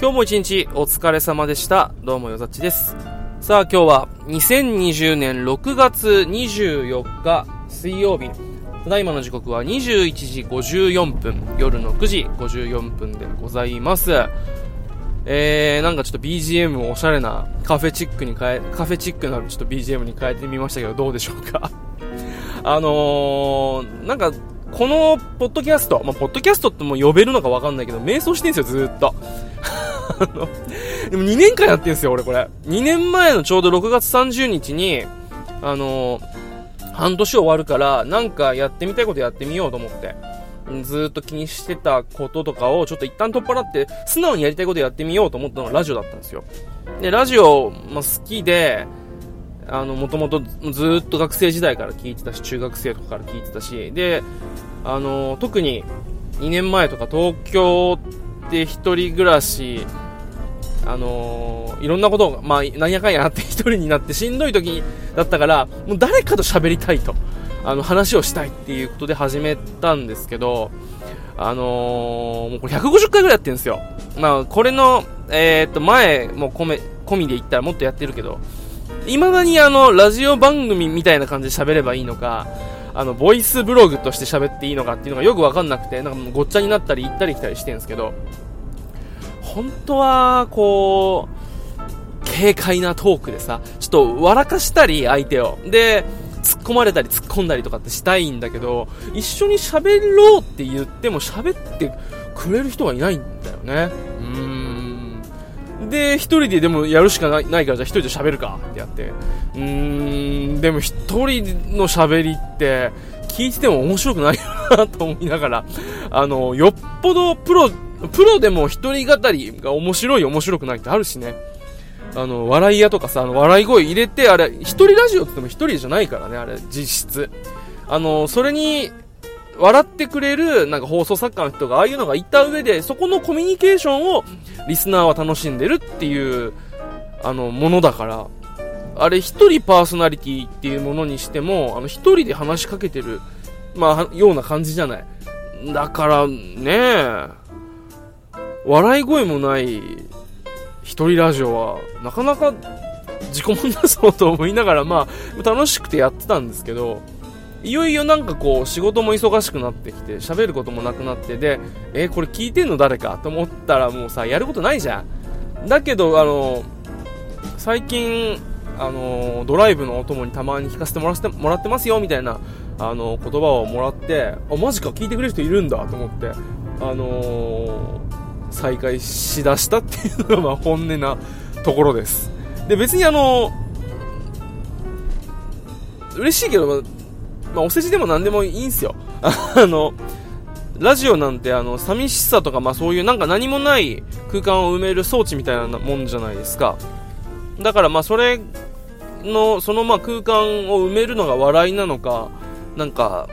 今日も一日お疲れ様でした。どうもよざっちです。さあ今日は2020年6月24日水曜日。ただいまの時刻は21時54分、夜の9時54分でございます。えー、なんかちょっと BGM をおしゃれなカフェチックに変え、カフェチックなちょっと BGM に変えてみましたけど、どうでしょうか？あのー、なんか、このポッドキャスト、まあ、ポッドキャストってもう呼べるのかわかんないけど、瞑想してんすよ、ずっと。あの、でも2年間やってんすよ、俺これ。2年前のちょうど6月30日に、あのー、半年終わるから、なんかやってみたいことやってみようと思って。ずっと気にしてたこととかをちょっと一旦取っ払って、素直にやりたいことやってみようと思ったのがラジオだったんですよ。で、ラジオ、ま、好きで、あの、もともとずっと学生時代から聞いてたし、中学生とかから聞いてたし、で、あの、特に2年前とか東京で一人暮らし、あの、いろんなことが、まあ、なんやかんやあって一人になってしんどい時だったから、もう誰かと喋りたいと、あの、話をしたいっていうことで始めたんですけど、あのー、もうこれ150回ぐらいやってるんですよ。まあ、これの、えー、っと、前、もう込め、込みで言ったらもっとやってるけど、未だにあの、ラジオ番組みたいな感じで喋ればいいのか、あの、ボイスブログとして喋っていいのかっていうのがよくわかんなくて、なんかもうごっちゃになったり行ったり来たりしてるんですけど、本当は、こう、軽快なトークでさ、ちょっと笑かしたり、相手を。で、突っ込まれたり突っ込んだりとかってしたいんだけど、一緒に喋ろうって言っても喋ってくれる人がいないんだよね。うん。で、一人ででもやるしかないから、じゃあ一人で喋るかってやって。うーん、でも一人の喋りって、聞いてても面白くないなと思いながら、あの、よっぽどプロプロでも一人語りが面白い面白くないってあるしね。あの、笑い屋とかさ、あの、笑い声入れて、あれ、一人ラジオって言っても一人じゃないからね、あれ、実質。あの、それに、笑ってくれる、なんか放送作家の人が、ああいうのがいた上で、そこのコミュニケーションを、リスナーは楽しんでるっていう、あの、ものだから、あれ、一人パーソナリティっていうものにしても、あの、一人で話しかけてる、まあ、ような感じじゃない。だから、ね笑い声もない一人ラジオは、なかなか自己満だそうと思いながら、まあ、楽しくてやってたんですけど、いよいよなんかこう、仕事も忙しくなってきて、喋ることもなくなって、で、えー、これ聞いてんの誰か？と思ったらもうさ、やることないじゃん。だけど、あの、最近、あの、ドライブのお供にたまに聞かせてもらってもらってますよ、みたいな、あの、言葉をもらって、あ、マジか、聞いてくれる人いるんだ、と思って、あの再開しだしたっていうのが本音なところです。で、別にあの、嬉しいけど、まあ、お世辞でも何でもいいんすよ。あの、ラジオなんてあの、寂しさとか、まあそういうなんか何もない空間を埋める装置みたいなもんじゃないですか。だからまあそれの、そのまあ空間を埋めるのが笑いなのか、なんか、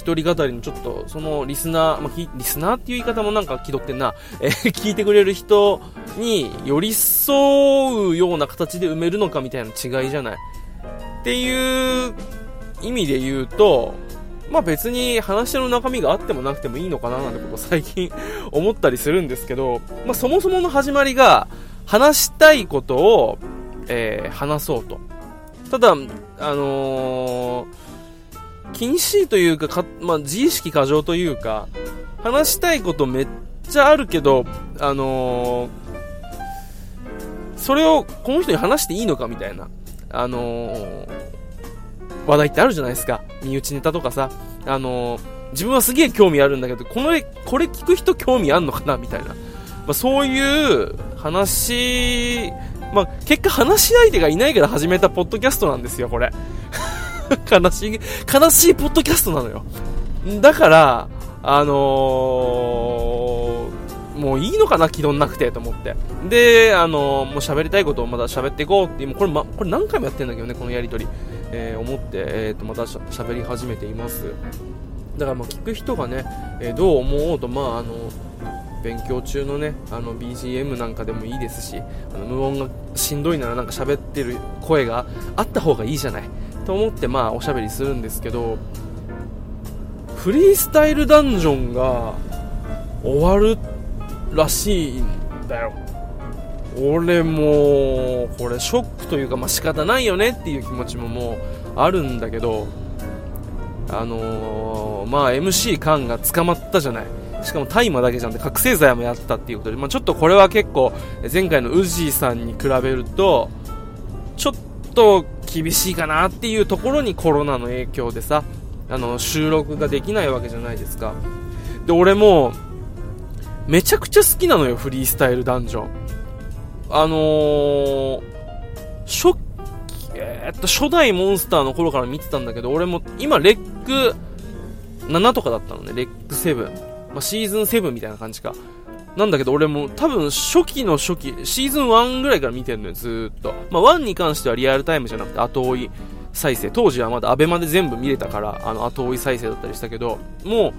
一人語りのちょっと、そのリスナー、まあ、リスナーっていう言い方もなんか気取ってんな、えー、聞いてくれる人に寄り添うような形で埋めるのかみたいな違いじゃない。っていう意味で言うと、まあ別に話の中身があってもなくてもいいのかななんてことを最近 思ったりするんですけど、まあそもそもの始まりが話したいことを、えー、話そうと。ただ、あのー禁止というかか、まあ、自意識過剰というか、話したいことめっちゃあるけど、あのー、それをこの人に話していいのかみたいな、あのー、話題ってあるじゃないですか。身内ネタとかさ、あのー、自分はすげえ興味あるんだけど、この、これ聞く人興味あんのかなみたいな。まあ、そういう話、まあ、結果話し相手がいないから始めたポッドキャストなんですよ、これ。悲しい、悲しいポッドキャストなのよ。だから、あのー、もういいのかな、気取んなくて、と思って。で、あのー、もう喋りたいことをまだ喋っていこうっていう、これ、ま、これ何回もやってんだけどね、このやりとり。えー、思って、えー、と、また喋り始めています。だから、まあ、聞く人がね、えー、どう思おうと、まあ、あの勉強中のね、あの BGM なんかでもいいですし、あの無音がしんどいならなんか喋ってる声があった方がいいじゃない。と思ってまあおしゃべりするんですけどフリースタイルダンジョンが終わるらしいんだよ俺もこれショックというかまあ仕方ないよねっていう気持ちももうあるんだけどあのー、まあ MC 感が捕まったじゃない。しかも大麻だけじゃなくて覚醒剤もやったっていうことで、まあ、ちょっとこれは結構前回のウジーさんに比べるとちょっと厳しいかなっていうところにコロナの影響でさあの収録ができないわけじゃないですか。で俺もめちゃくちゃ好きなのよフリースタイルダンジョン。あのー、初えー、っと初代モンスターの頃から見てたんだけど俺も今レック7とかだったのねレック7まあ、シーズン7みたいな感じか。なんだけど俺も多分初期の初期、シーズン1ぐらいから見てるのよ、ずっと。まあ、1に関してはリアルタイムじゃなくて後追い再生。当時はまだアベマで全部見れたから、あの後追い再生だったりしたけど、もう、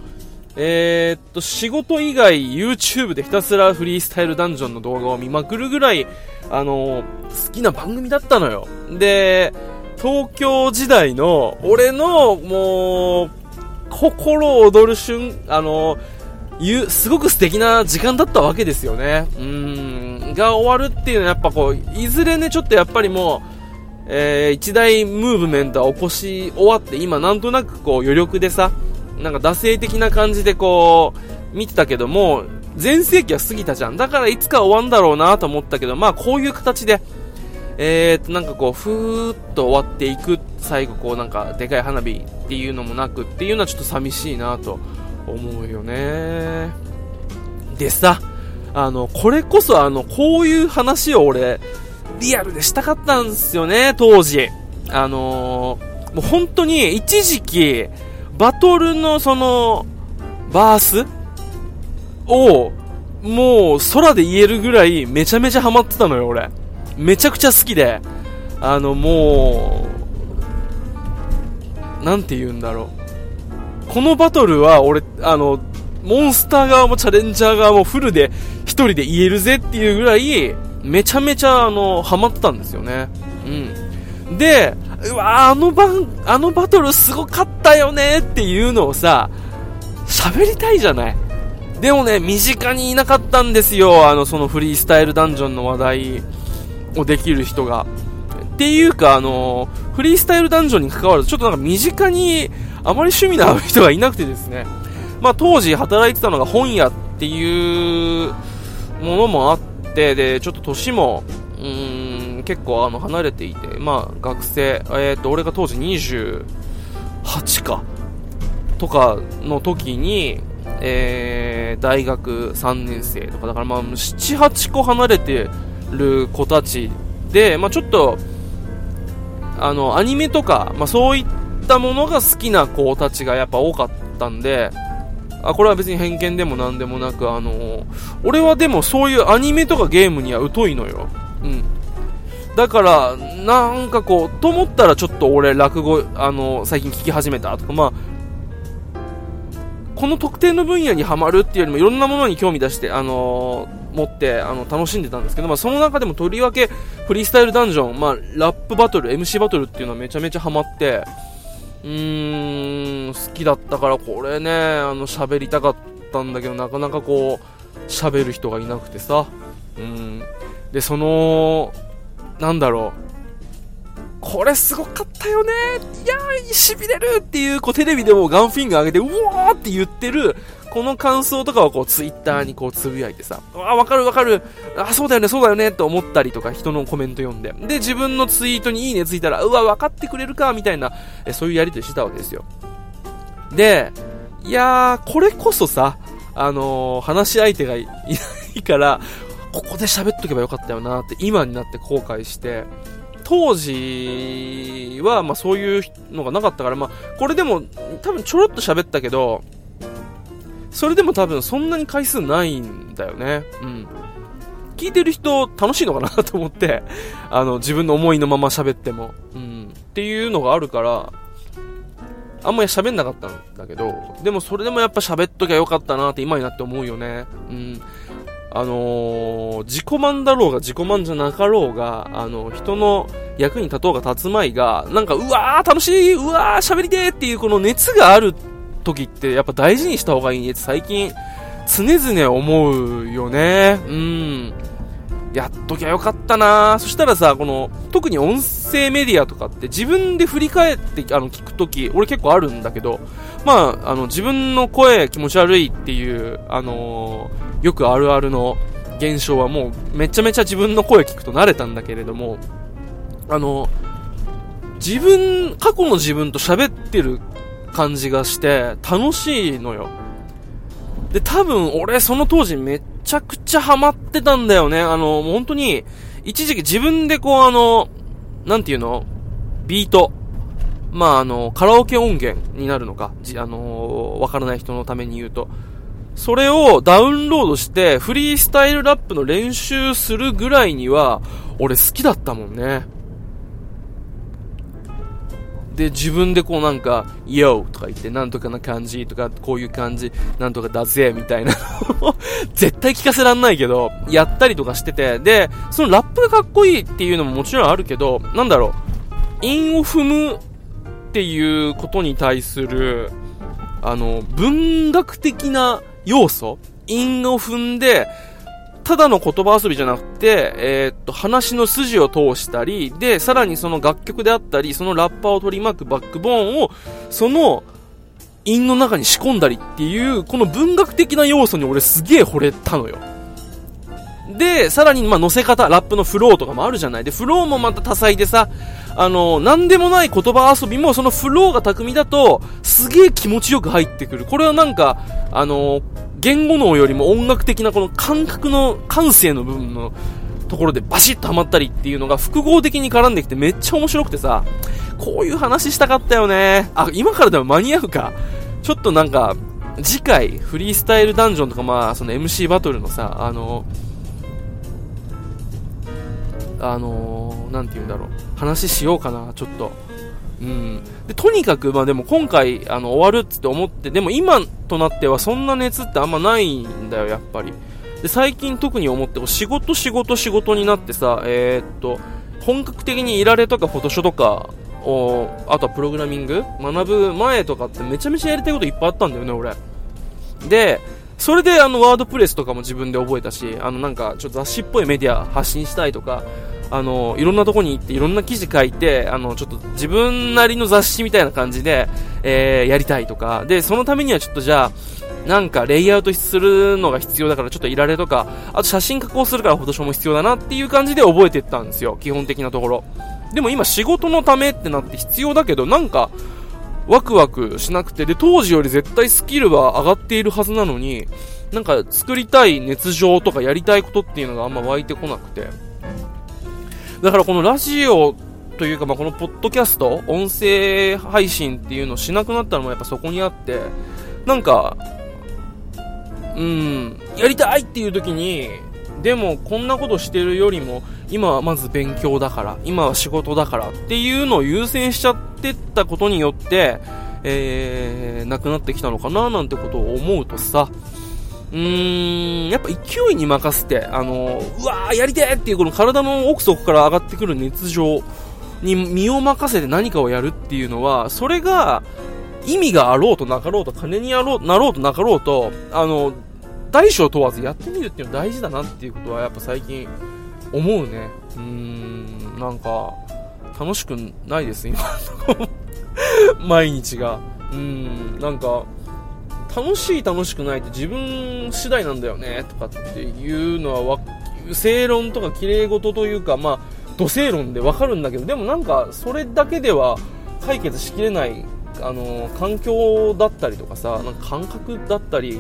えー、っと、仕事以外 YouTube でひたすらフリースタイルダンジョンの動画を見まくるぐらい、あのー、好きな番組だったのよ。で、東京時代の、俺の、もう、心躍る瞬、あのー、すごく素敵な時間だったわけですよね。うん、が終わるっていうのはやっぱこう、いずれね、ちょっとやっぱりもう、えー、一大ムーブメントは起こし終わって、今なんとなくこう余力でさ、なんか惰性的な感じでこう、見てたけども、全盛期は過ぎたじゃん。だからいつか終わんだろうなと思ったけど、まあこういう形で、えーと、なんかこう、ふーっと終わっていく、最後こうなんか、でかい花火っていうのもなくっていうのはちょっと寂しいなと思うよね。でさ、あの、これこそあの、こういう話を俺、リアルでしたかったんですよね、当時。あのー、もう本当に一時期、バトルのその、バース？を、もう空で言えるぐらいめちゃめちゃハマってたのよ、俺。めちゃくちゃ好きで。あの、もう、なんて言うんだろう。このバトルは俺、あの、モンスター側もチャレンジャー側もフルで一人で言えるぜっていうぐらい、めちゃめちゃあの、ハマってたんですよね。うん。で、うわあのバあのバトルすごかったよねっていうのをさ、喋りたいじゃない？でもね、身近にいなかったんですよ。あの、そのフリースタイルダンジョンの話題をできる人が。っていうか、あの、フリースタイルダンジョンに関わらず、ちょっとなんか身近にあまり趣味の合う人がいなくてですね、まあ当時働いてたのが本屋っていうものもあって、で、ちょっと年も、うん、結構あの離れていて、まあ学生、え、ー、と、俺が当時28か、とかの時に、えー、大学3年生とか、だからまあ7、8個離れてる子たちで、まあちょっと、あの、アニメとか、まあそういったものが好きな子たちがやっぱ多かったんで、あ、これは別に偏見でもなんでもなく、あのー、俺はでもそういうアニメとかゲームには疎いのよ。うん。だから、なんかこう、と思ったらちょっと俺落語、あの、最近聞き始めたとか、まあ、この特定の分野にはまるっていうよりもいろんなものに興味出して、あのー、持って、あの、楽しんでたんですけど、まあ、その中でもとりわけ、フリースタイルダンジョン、まあ、ラップバトル、MC バトルっていうのはめちゃめちゃハマって、うーん、好きだったから、これね、あの、喋りたかったんだけど、なかなかこう、喋る人がいなくてさ。うん。で、その、なんだろう。これすごかったよねいやー、痺れるっていう、こう、テレビでもガンフィンガー上げて、うわーって言ってる、この感想とかをこうツイッターにこうつぶやいてさ、あ、わかるわかる、あ、そうだよね、そうだよねって思ったりとか人のコメント読んで、で、自分のツイートにいいねついたら、うわ、分かってくれるか、みたいな、えそういうやりとりしてたわけですよ。で、いやー、これこそさ、あのー、話し相手がいないから、ここで喋っとけばよかったよなって今になって後悔して、当時は、まあそういうのがなかったから、まあこれでも多分ちょろっと喋ったけど、それでも多分そんなに回数ないんだよね。うん。聞いてる人楽しいのかなと思って、あの、自分の思いのまま喋っても。うん。っていうのがあるから、あんまり喋んなかったんだけど、でもそれでもやっぱ喋っときゃよかったなって今になって思うよね。うん。あのー、自己満だろうが自己満じゃなかろうが、あの、人の役に立とうが立つまいが、なんか、うわー楽しいうわー喋りてーっていうこの熱がある時ってやっぱ大事にした方がいいねって最近常々思うよね。うん。やっときゃよかったなそしたらさ、この、特に音声メディアとかって自分で振り返ってあの聞くとき、俺結構あるんだけど、まあ、あの、自分の声気持ち悪いっていう、あのー、よくあるあるの現象はもうめちゃめちゃ自分の声聞くと慣れたんだけれども、あの、自分、過去の自分と喋ってる感じがして楽しいのよ。で、多分俺その当時めっちゃくちゃハマってたんだよね。あの、もう本当に、一時期自分でこうあの、なんていうの？ビート。まああの、カラオケ音源になるのか。じあのわからない人のために言うと。それをダウンロードして、フリースタイルラップの練習するぐらいには、俺好きだったもんね。で、自分でこうなんか、YO! とか言って、なんとかな感じとか、こういう感じ、なんとかだぜ、みたいな 絶対聞かせらんないけど、やったりとかしてて、で、そのラップがかっこいいっていうのももちろんあるけど、なんだろう、韻を踏むっていうことに対する、あの、文学的な要素韻を踏んで、ただの言葉遊びじゃなくて、えー、っと、話の筋を通したり、で、さらにその楽曲であったり、そのラッパーを取り巻くバックボーンを、その、韻の中に仕込んだりっていう、この文学的な要素に俺すげえ惚れたのよ。で、さらに、ま乗せ方、ラップのフローとかもあるじゃない。で、フローもまた多彩でさ、あの、なんでもない言葉遊びも、そのフローが巧みだと、すげえ気持ちよく入ってくる。これはなんか、あの、言語能よりも音楽的なこの感覚の、感性の部分のところでバシッとハマったりっていうのが複合的に絡んできてめっちゃ面白くてさ、こういう話したかったよね。あ、今からでも間に合うか。ちょっとなんか、次回、フリースタイルダンジョンとかまあ、その MC バトルのさ、あの、あのー、なんて言うんだろう、話しようかな、ちょっと。うん。で、とにかく、まあでも今回、あの、終わるって思って、でも今となってはそんな熱ってあんまないんだよ、やっぱり。で、最近特に思って、仕事仕事仕事になってさ、えー、っと、本格的にいられとかフォトショとかを、あとはプログラミング学ぶ前とかってめちゃめちゃやりたいこといっぱいあったんだよね、俺。で、それであのワードプレスとかも自分で覚えたし、あのなんかちょっと雑誌っぽいメディア発信したいとか、あの、いろんなとこに行っていろんな記事書いて、あの、ちょっと自分なりの雑誌みたいな感じで、えー、やりたいとか、で、そのためにはちょっとじゃあ、なんかレイアウトするのが必要だからちょっといられとか、あと写真加工するからフォトショーも必要だなっていう感じで覚えてったんですよ、基本的なところ。でも今仕事のためってなって必要だけど、なんか、ワクワクしなくて、で、当時より絶対スキルは上がっているはずなのに、なんか作りたい熱情とかやりたいことっていうのがあんま湧いてこなくて。だからこのラジオというか、まあ、このポッドキャスト、音声配信っていうのをしなくなったのもやっぱそこにあって、なんか、うん、やりたいっていう時に、でもこんなことしてるよりも、今はまず勉強だから、今は仕事だからっていうのを優先しちゃってったことによって、えー、なくなってきたのかななんてことを思うとさ、うーん、やっぱ勢いに任せて、あの、うわー、やりてーっていうこの体の奥底から上がってくる熱情に身を任せて何かをやるっていうのは、それが意味があろうとなかろうと、金にやろうなろうとなかろうと、あの、大小問わずやってみるっていうのは大事だなっていうことはやっぱ最近思うね。うーん、なんか、楽しくないです、今の 毎日が。うん、なんか、楽しい楽しくないって自分次第なんだよねとかっていうのは正論とか綺麗事というかまあ土正論でわかるんだけどでもなんかそれだけでは解決しきれないあの環境だったりとかさなんか感覚だったり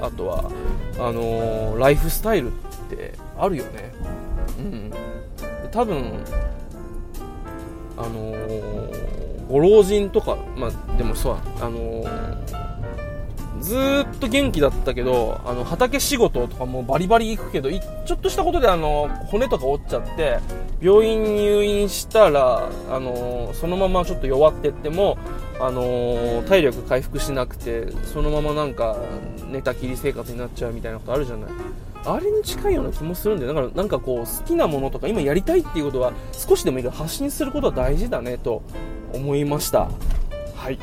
あとはあのライフスタイルってあるよねうん多分あのご老人とかまあでもそうあのずっと元気だったけど、あの、畑仕事とかもバリバリ行くけど、ちょっとしたことであの、骨とか折っちゃって、病院入院したら、あの、そのままちょっと弱ってっても、あの、体力回復しなくて、そのままなんか、寝たきり生活になっちゃうみたいなことあるじゃない。あれに近いような気もするんで、だからなんかこう、好きなものとか、今やりたいっていうことは、少しでもいいけど発信することは大事だね、と思いました。はい。